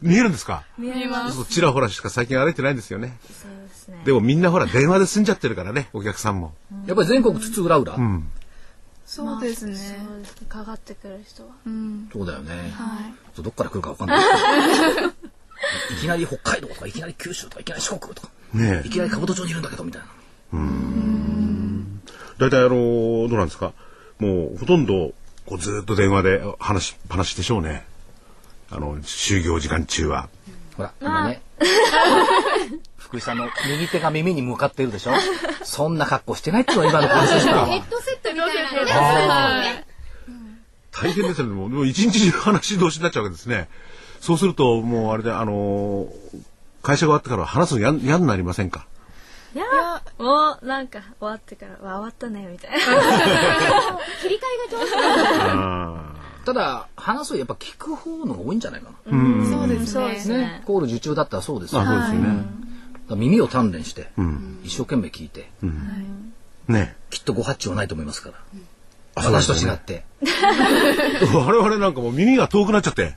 見えるんですか？見えます。そうちらほらしか最近歩いてないんですよね。そうですね。でもみんなほら電話で済んじゃってるからね、お客さんも。やっぱり全国津々浦々。うん。そうですね。そうですね。かかってくる人は。うん。そうだよね。はい。どっから来るかわかんない。いきなり北海道とか、いきなり九州とか、いきなり四国とか、ねいきなり兜町にいるんだけど、みたいな。大体あの、どうなんですか？もうほとんど、こうずーっと電話で話しっぱなしでしょうね。あの、就業時間中は。ほら、今ね。福井さんの右手が耳に向かっているでしょ？そんな格好してないっていうのが今のコールセンターは。ヘッドセットみたいなね大変ですよね。もうでも一日中話同士になっちゃうわけですね。そうすると、もうあれで、あのー会社が終わってから話すの嫌嫌になりませんか？いやもうなんか終わってから、わ終わったね、みたいな。切り替えが上手ただ、話すよりやっぱ聞く方のが多いんじゃないかな。そうですそうですね。ね。コール受注だったらそうですあ、よ。だかそうですよね。ら耳を鍛錬して、うん。一生懸命聞いて、ね。きっとご発注はないと思いますから。私と違って。我々なんかもう耳が遠くなっちゃって、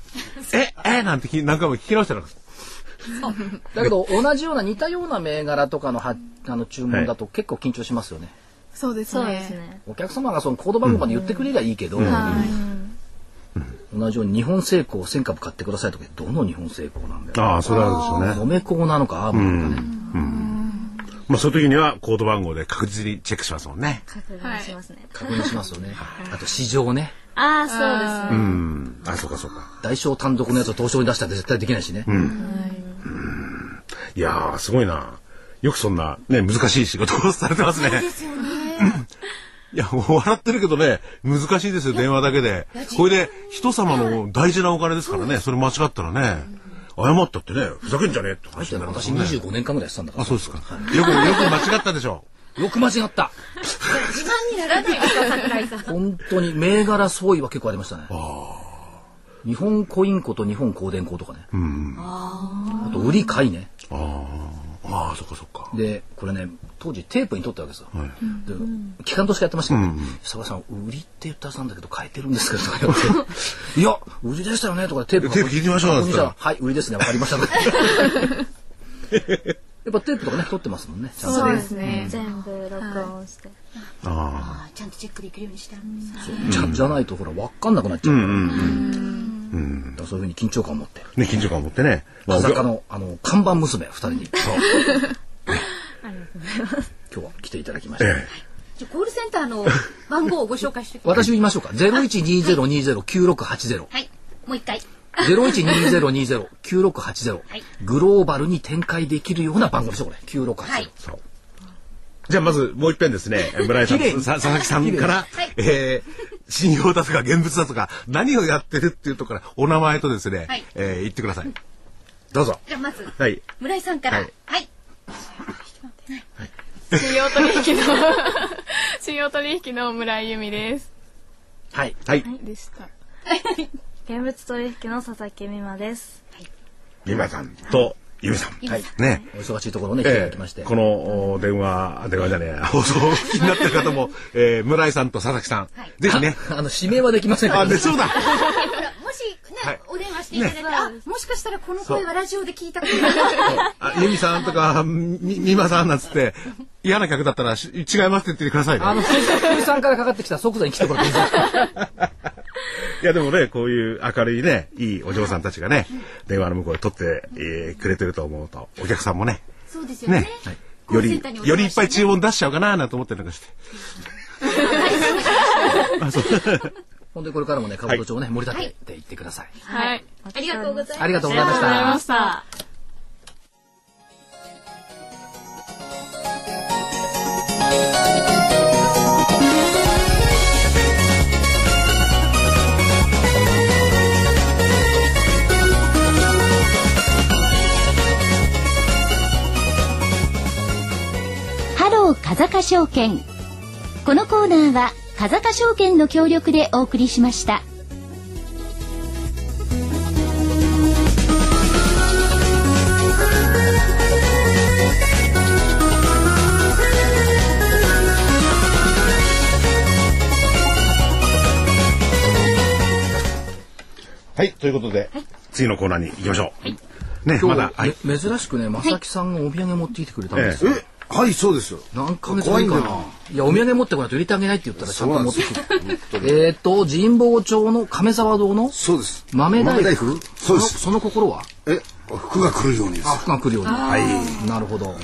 え、え、なんて何回も聞き直してたんです。だけど、同じような似たような銘柄とかのはあの注文だと結構緊張しますよね。そうですそうですね。ね。お客様がそのコード番号まで言ってくれりゃいいけど、はい。同じように日本製鋼1000株買ってくださいとかどの日本製鋼なんだよ。ああ、それはあるでしょうね。米鋼なのかアームなのかね。まあ、そういう時にはコード番号で確実にチェックしますもんね。確認しますね。確認しますよね。あと市場ね。ああ、そうですね。うん。あ、そうかそうか。代償単独のやつを東証に出したら絶対できないしね。いやー、すごいな。よくそんな、ね、難しい仕事をされてますね。ですよね いや、もう笑ってるけどね、難しいですよ、電話だけで。これで、人様の大事なお金ですからね、それ間違ったらね、謝ったってね、ふざけんじゃねえって話になります私もんね。25年間ぐらいやってたんだから。あ、そうですか。よく、よく間違ったでしょ。よく間違った。自慢にならないですか桜井さん本当に銘柄相違は結構ありましたね。日本コインコと日本光電工とかね。あと売り買いね。ああ、そっかそっか。で、これね、当時テープに撮ったわけですよ。で、機関としてやってましたけど、佐賀さん、売りって言ったはずなんだけど、変えてるんですけど、とか言って。いや、売りでしたよね、とかテープテープ聞いてみましょうはい、売りですね、わかりました。やっぱテープとかね、撮ってますもんね。ちゃんとそうですね。全部録音して。ああちゃんとチェックできるようにしてんですじゃじゃないと、ほら、わかんなくなっちゃうから。だからそういうふうに緊張感を持って。あ。ね、緊張感を持ってね。まあ裸の、あの、看板娘二人に。今日は来ていただきました。えじゃあコールセンターの番号をご紹介して 私言いましょうか。0120209680。はいもう一回0120209680。はいグローバルに展開できるような番号でしょ、これ。9680。はいそう。じゃあまずもう一遍ですね、村井さん、佐々木さんから、えー、信用だとか現物だとか、何をやってるっていうところから、お名前とですね、はいえー言ってください。どうぞ。じゃあまず、はい。村井さんから。ははいい。信用取引の 信用取引の村井由美ですはい。はい。でした現物取引の佐々木美馬です。美馬さんと、由美さん。はい。ね。お忙しいところをね、来ていたきまして。ーこのお電話、電話じゃねえや、放送を気になってる方も、えー、村井さんと佐々木さん、ぜひね。あの、指名はできませんけどあ、で、そうだもしね、はいお電話していただいて、あ、もしかしたらこの声はラジオで聞いたこと あ由美さんとか、み、みまさんなんつって、嫌な客だったらし違いますって言ってくださいね。あの、藤井さんからかかってきた即座に来てくれていいです いやでもね、こういう明るいね、いいお嬢さんたちがね、電話の向こうで取って、えーくれてると思うと、お客さんもね、そうですよね。ね、より、よりいっぱい注文出しちゃおうかななんて思ってるのかして。あそう本当にこれからもね、兜町をね、盛り立てていってください。はいありがとうございます。ありがとうございましありがとうございまた。した風賀証券このコーナーは風賀証券の協力でお送りしましたはい、ということで、次のコーナーに行きましょう。ね、今日、まだ、はい。め珍しくね、正木さんがお土産持ってきてくれたんですよ。え、はい、そうですよ。何ヶ月ぶりかな怖いや、お土産持ってこないと入れてあげないって言ったらちゃんと持ってきて。えっと、神保町の亀沢堂のそうです。豆大福？そうです。そのその心は？え、服が来るようにです。あ、服が来るように。はい。なるほど。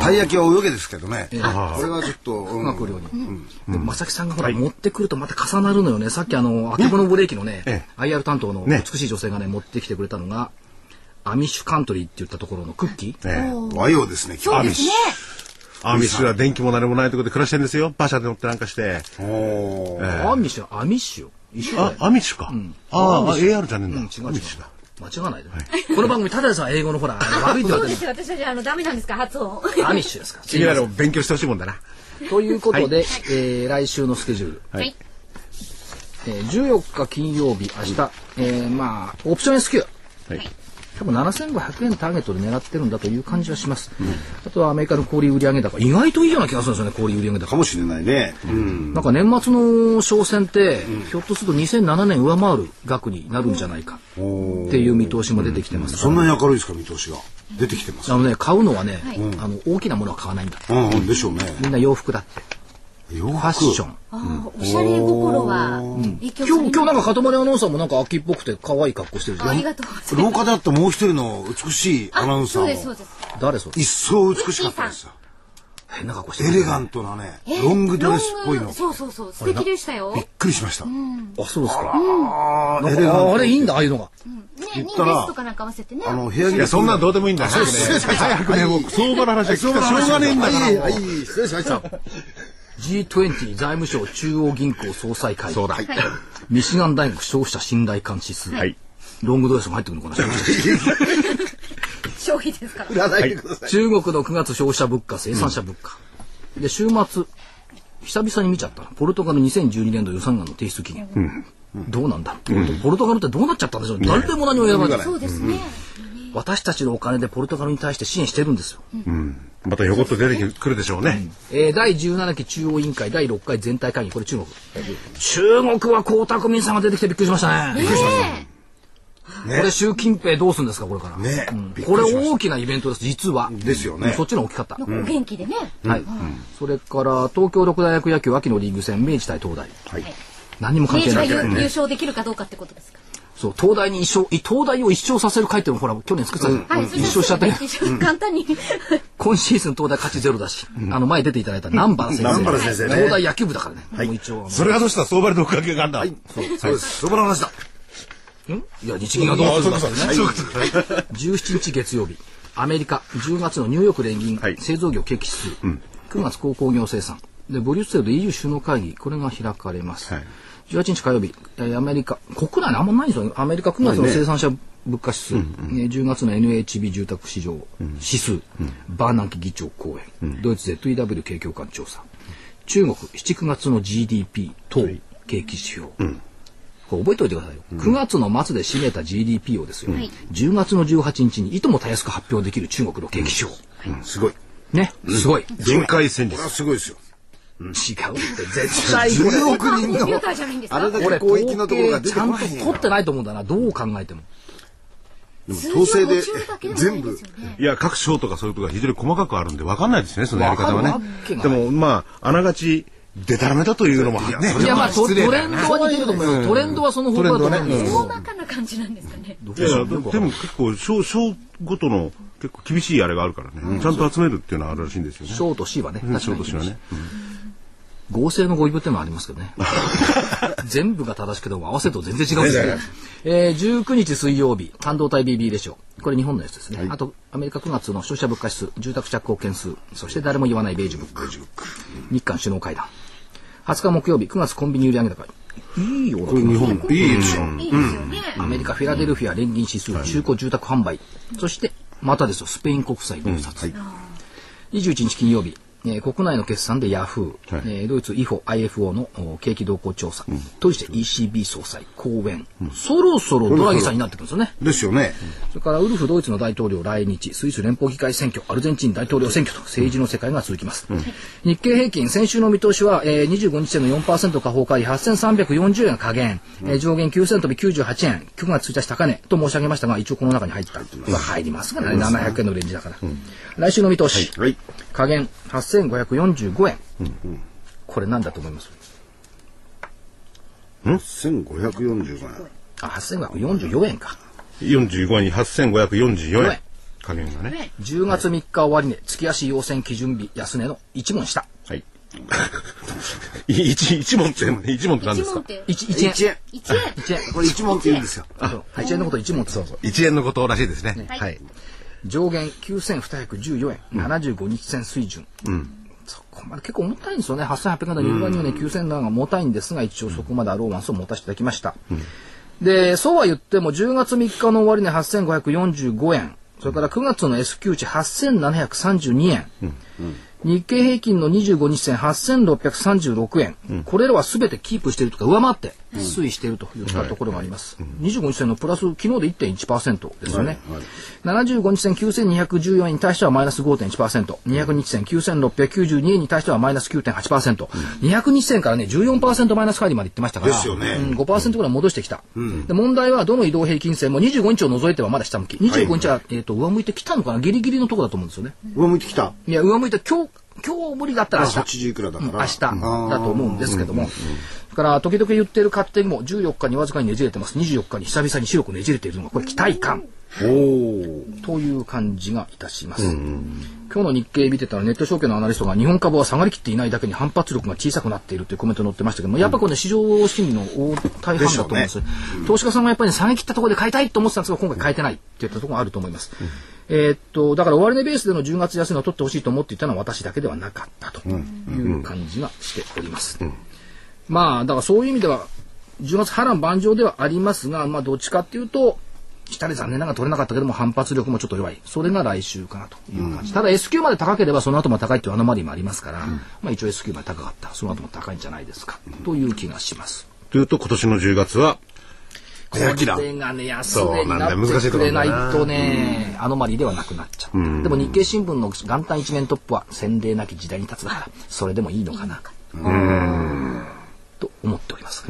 たい焼きは泳げですけどね。これえはちょっと、うん服が来るように。で、正木さんがほら、持ってくるとまた重なるのよね。さっきあの、あけぼのブレーキのねえ、IR 担当のね美しい女性がね、持ってきてくれたのが、アミッシュカントリーって言ったところのクッキー？ね和洋ですね、今日。ですね。アーミッシュは電気も何もないところで暮らしてるんですよ。馬車で乗ってなんかして。おーアミッシュ、アミッシュ。一緒だよ、あアミッシュか。ああ、AR じゃねえんだ。うん、違う違うアミッシュだ。間違わないで。この番組、ただでさえ英語のほら、悪いって言われてそうですよ。私はじゃあ、あの、ダメなんですか、発音。るアミッシュですか？ら。君らでも勉強してほしいもんだな。ということで、えー来週のスケジュール。はいえー14日金曜日、明日、えーまあ、オプション S q はい。多分7500円ターゲットで狙ってるんだという感じはします。あとはアメリカの小売売上高。意外といいような気がするんですよね、小売売上高。かもしれないね。うん。なんか年末の商戦って、ひょっとすると2007年上回る額になるんじゃないかっていう見通しも出てきてますからそんなに明るいですか、見通しが。出てきてます。あのね、買うのはね、あの、大きなものは買わないんだ。うんうん、でしょうね。みんな洋服だって。ファッション。ああ、おしゃれ心は、影響さ今日、れ今日なんか、かたまりアナウンサーもなんか秋っぽくて可愛い格好してるじゃん。ありがとうございます。廊下であったもう一人の美しいアナウンサそうです、そうです。誰それ？一層美しかったですよ。変な格好してる。エレガントなね、ロングドレスっぽいの。そうそうそう、素敵でしたよ。びっくりしました。あ、そうですか。あああれいいんだ、ああいうのが。ね、にたらベストかなんか合わせてね。あの、部屋着いや、そんなのどうでもいいんだよ。早くね、早くね、もう相場の話は聞くからしょうがねえんだから。はい、はい、失礼しました。G20 財務省中央銀行総裁会議。そうだ。ミシガン大学消費者信頼感指数。はい。ロングドレスも入ってくるのかな？消費ですから。売らないでください。中国の9月消費者物価、生産者物価。で、週末、久々に見ちゃったな。ポルトガル2012年度予算案の提出期限。どうなんだ、ポルトガルってどうなっちゃったんでしょう、誰でも何も選ばない。そうですね。私たちのお金でポルトガルに対して支援してるんですよ。またひょこっと出てくるでしょうね。えー第17期中央委員会第6回全体会議、これ中国。中国は江沢民さんが出てきてびっくりしましたね。これ習近平どうするんですか、これから。ねうんびっこれくりしました大きなイベントです、実は。ですよねそっちの大きかった。お元気でね。はい。それから、東京六大学野球秋のリーグ戦、明治対東大。何にも関係ない。優優勝できるかどうかってことですか？そう、東大に一勝、い東大を一勝させる会っていうのもほら、去年作ってたじゃん。はい、一勝しちゃったね。簡単に。今シーズン東大勝ちゼロだし、あの前出ていただいた南原先生。南原先生ね東大野球部だからね。もう一応。それがどうしたら相場でどう関係があるんだ。はい。そうです。そばの話だ。ん？いや、日銀がどうするんだってね。そうかそうか17日月曜日、アメリカ10月のニューヨーク連銀、はい製造業景気指数、9月鉱工業生産。で、ブリュッセルで EU 首脳会議、これが開かれます。はい18日火曜日、えーアメリカ、国内にあんまないんですよね。アメリカ9月の生産者物価指数、えー10月の NHB 住宅市場指数、バーナンキ議長講演、ドイツ ZEW 景況感調査、中国7、9月の GDP 等景気指標。これ覚えておいてくださいよ。9月の末で占めた GDP をですよ、10月の18日にいともたやすく発表できる中国の景気指標。すごい。ね、すごい。限界戦術これはすごいですよ。違うって、絶対。これ。16人のあれかだけ広域のところが出てちゃんとこないんや取ってないと思うんだな、どう考えても。でも。統制で全部。いや各省とかそういうことが非常に細かくあるんで分かんないですねそのやり方はね。でもまああながちでたらめだというのもね。いや、まあ、トレンドは似てると思うよ。トレンドはその方向だと思うんですよ。大まかな感じなん。ですかねいやでも結構省省ごとの結構厳しいあれがあるからね、ちゃんと集めるっていうのはあるらしいんですよね。小と C はね、うん確かに省としてはね。合成の語彙部っていうのもありますけどね。全部が正しくても合わせると全然違うんですけど。えー、19日水曜日、半導体 BB レシオ。これ日本のやつですね。あと、アメリカ9月の消費者物価指数、住宅着工件数、そして誰も言わないベージュブック。日韓首脳会談。20日木曜日、9月コンビニ売上高。いいよ、これ日本いいでしょ。いいですよねアメリカ・フィラデルフィア連銀指数、中古住宅販売、そしてまたですよ、スペイン国債入札。21日金曜日、えー国内の決算でヤフー、えードイツ IFO、IFO のお景気動向調査、として ECB 総裁、講演、そろそろドラギさんになってくるんですよね。ですよね。それからウルフドイツの大統領来日、スイス連邦議会選挙、アルゼンチン大統領選挙と。政治の世界が続きます。日経平均、先週の見通しは、えー、25日での4%下方回8340円下限、えー上限9000飛び98円、9月1日高値。と申し上げましたが、一応この中に入った。まあ入りますからね、700円のレンジだから。来週の見通し、はい。下限8545円。これなんだと思います？1545円。あ、8544円か。45に8544円円。加減がね。10月3日終値、月足要請基準日安値の1問下。はい。一一問って、一問って何ですか？一問って1、1円。1円。一円1円。これ1問って言うんですよ。そう1円のこと1問ってそうそう。一円のことらしいですね。はいはい。上限9214円、75日線水準。そこまで結構重たいんですよね。8800円の2番にはね、9000円が重たいんですが、一応そこまでアローマンスを持たせていただきました。で、そうは言っても、10月3日の終値8545円、それから9月の S q 値8732円、日経平均の25日線8636円、これらは全てキープしているとか上回って推移しているといったところがあります。25日線のプラス、昨日で1.1%ですよね。75日線9214円に対してはマイナス5.1%、200日線9692円に対してはマイナス9.8%、200日線からね、14%マイナス乖離までいってましたから、ですよねうん、5%ぐらい戻してきた、で。問題はどの移動平均線も25日を除いてはまだ下向き。25日は、えっ、と、上向いてきたのかな？ギリギリのところだと思うんですよね。上向いてきた。いや、上向いて今日、今日無理だったら明日。80いくらだから。うん明日だと思うんですけども。それから、時々言ってる勝手にも14日にわずかにねじれてます。24日に久々に白くねじれているのが、これ期待感おお。という感じがいたします。今日の日経見てたらネット証券のアナリストが日本株は下がりきっていないだけに反発力が小さくなっているというコメント載ってましたけども、やっぱこれね、市場心理の大大半だと思うんです。投資家さんがやっぱり、ね、下げきったところで買いたいと思ってたんですが、今回買えてないっていったところがあると思います。えーっと、だから終値ベースでの10月安値を取ってほしいと思っていたのは私だけではなかったという感じがしております。まあ、だからそういう意味では、10月波乱万丈ではありますが、まあ、どっちかっていうと、下で残念ながら取れなかったけども反発力もちょっと弱い。それが来週かなという感じ。ただ S q まで高ければその後も高いというアノマリーもありますから、まあ一応 S q まで高かった。その後も高いんじゃないですか。という気がします。というと今年の10月は、これがね、安値になってくれなないとね、アノマリーではなくなっちゃった。でも日経新聞の元旦一面トップは洗礼なき時代に立つだから、それでもいいのかな。と思っております。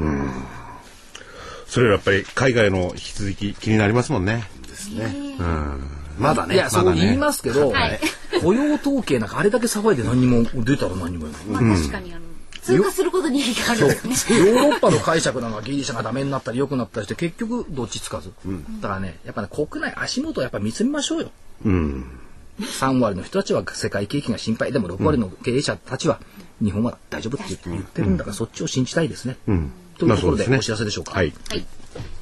それはやっぱり海外の引き続き気になりますもんね。まだね。いや、そう言いますけど、はい雇用統計なんかあれだけ騒いで何にも出たら何にもやない。まあ確かにあの通過することに意義がある。んですねヨーロッパの解釈なんかギリシャがダメになったり良くなったりして結局どっちつかず、だからねやっぱね国内足元をやっぱ見つめましょうよ、3割の人たちは世界景気が心配。でも6割の経営者たちは日本は大丈夫って言ってるんだからそっちを信じたいですね、というところでお知らせでしょうか。はい。はい。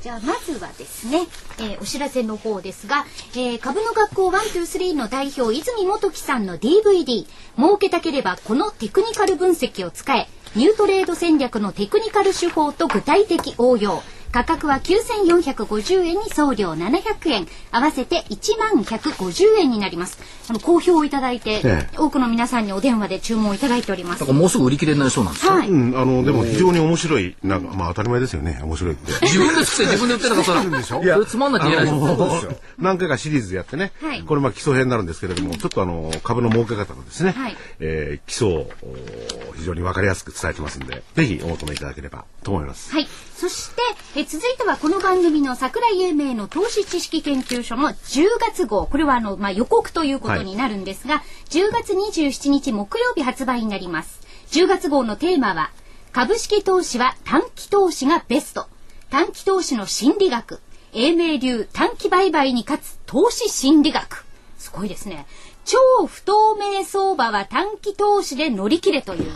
じゃあ、まずはですね、えーお知らせの方ですが、えー株の学校123の代表、泉元樹さんの DVD、儲けたければこのテクニカル分析を使え、ニュートレード戦略のテクニカル手法と具体的応用。価格は9450円に送料700円、合わせて1万150円になります。あの、好評をいただいて、え多くの皆さんにお電話で注文をいただいておりますもうすぐ売り切れになりそうなんですよ。はい。うん、あの、でも非常に面白い、なんか、まあ当たり前ですよね、面白いって。自分で作って自分で売ってたからそれ。それつまんなきゃいけないでしょ。あの何回かシリーズでやってね、はいこれまあ基礎編になるんですけれども、ちょっとあの、株の儲け方のですね、はいえー基礎をお非常にわかりやすく伝えてますんで、ぜひお求めいただければと思います。はい。そして、え続いてはこの番組の桜井英明の投資知識研究所の10月号。これはあの、まあ、予告ということになるんですが、10月27日木曜日発売になります。10月号のテーマは、株式投資は短期投資がベスト。短期投資の心理学。英明流短期売買に勝つ投資心理学。すごいですね。超不透明相場は短期投資で乗り切れという。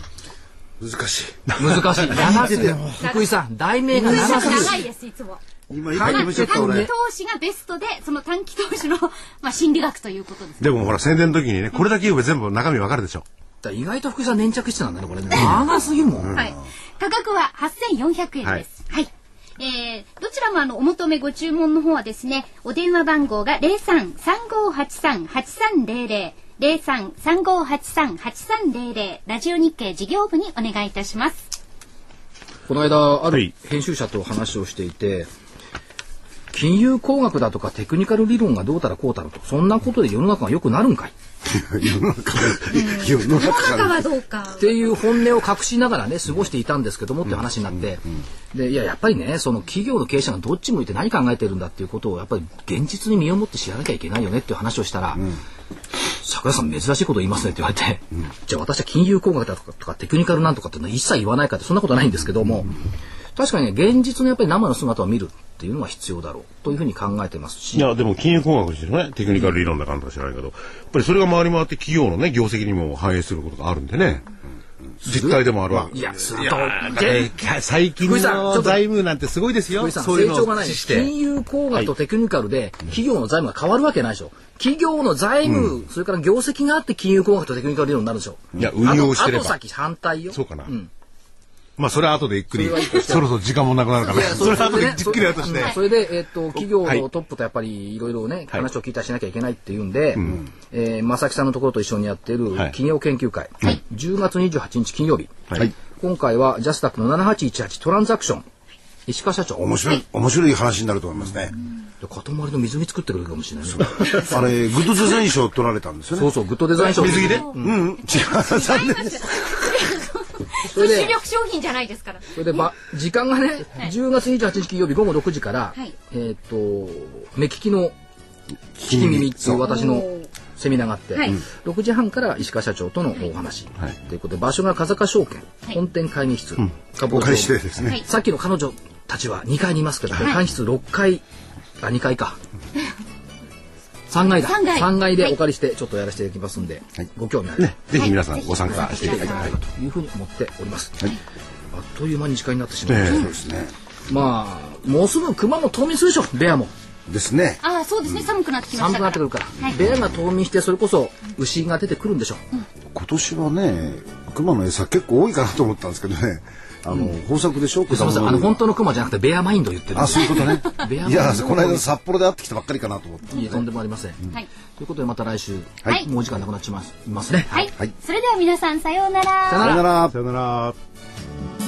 難しい。難しい。長すぎる。福井さん、題名が長すぎる。長いです、いつも。今、今、短期俺投、資がベストで、その短期投資の、まあ、心理学ということです。でもほら、宣伝の時にね、これだけ言えば全部中身わかるでしょ。だ意外と福井さん粘着してたんだね、これね。長すぎるもん。はい。価格は8400円です。はい。えー、どちらもあの、お求めご注文の方はですね、お電話番号が03-3583-8300、03-3583-8300、ラジオ日経事業部にお願いいたします。この間、あるはい。編集者と話をしていて、金融工学だとかテクニカル理論がどうたらこうたらと、そんなことで世の中が良くなるんかい？世の中が、世の中が、はどうか。っ。ていう本音を隠しながらね、過ごしていたんですけどもって話になって、で、いや、やっぱりね、その企業の経営者がどっち向いて何考えてるんだっていうことを、やっぱり現実に身をもって知らなきゃいけないよねっていう話をしたら、桜井さん珍しいこと言いますねって言われて、じゃあ私は金融工学だとかとかテクニカルなんとかっていうのは一切言わないかってそんなことないんですけども、確かにね、現実のやっぱり生の姿を見るっていうのは必要だろうというふうに考えてますし、いや、でも金融工学にしてもね、テクニカル理論だかなんか知らないけど、やっぱりそれが回り回って企業のね、業績にも反映することがあるんでね。実態でもあるわけいや、するいと、最近の財務なんてすごいですよ。そういうのを成長がない金融工学とテクニカルで企業の財務が変わるわけないでしょ。企業の財務、それから業績があって金融工学とテクニカル理論になるでしょ。いや運用してればあと後先反対よ。そうかな。んまあ、それは後でゆっくりそろそろ時間もなくなるから、それは後でじっくりやるとして。それで、えっと、企業はいのトップとやっぱりいろいろね、はい話を聞いたりしなきゃいけないっていうんで、えー正木さんのところと一緒にやっているはい企業研究会、10月28日金曜日、はい今回はジャスタックの7818トランザクション、石川社長、面白い、面白い話になると思いますね。で塊の水着作ってくれるかもしれないね。あれ、グッドデザイン賞取られたんですよね。そうそう、グッドデザイン賞。水着で？うん、うん、違う、残念です。それで主力商品じゃないですから。それでば時間がね、10月28日金曜日午後6時から、はい。えっ、と目利きの聞き耳っていう私のセミナーがあって、はい。6時半から石川社長とのお話、はいということで場所が風賀証券、はい。本店会議室、株お借りしてですね。はい。さっきの彼女たちは2階にいますけど、会議室6階あ2階か3階だ。三階。3階ではい。お借りしてちょっとやらせていただきますんで、ご興味あればね、ぜひ皆さんご参加していただきたい。と。というふうに思っております、あっという間に時間になってしまいました、ええ。そうですね。まあもうすぐ熊も冬眠するでしょベアも。ですね。ああ、そうですね。寒くなってきま寒したから。くなってくるから、はい。ベアが冬眠してそれこそ牛が出てくるんでしょ。う、今年はね、熊の餌結構多いかなと思ったんですけどね。あの、豊作でしょ？すみませんあの本当の熊じゃなくてベアマインドを言ってるんあ、ですそういうことねベア。いや、この間札幌で会ってきたばっかりかなと思って。いえとんでもありません、はい。ということでまた来週、はいもう時間なくなっちゃいますいますねはい。それでは皆さん、さようなら。さよならさよなら。さよなら。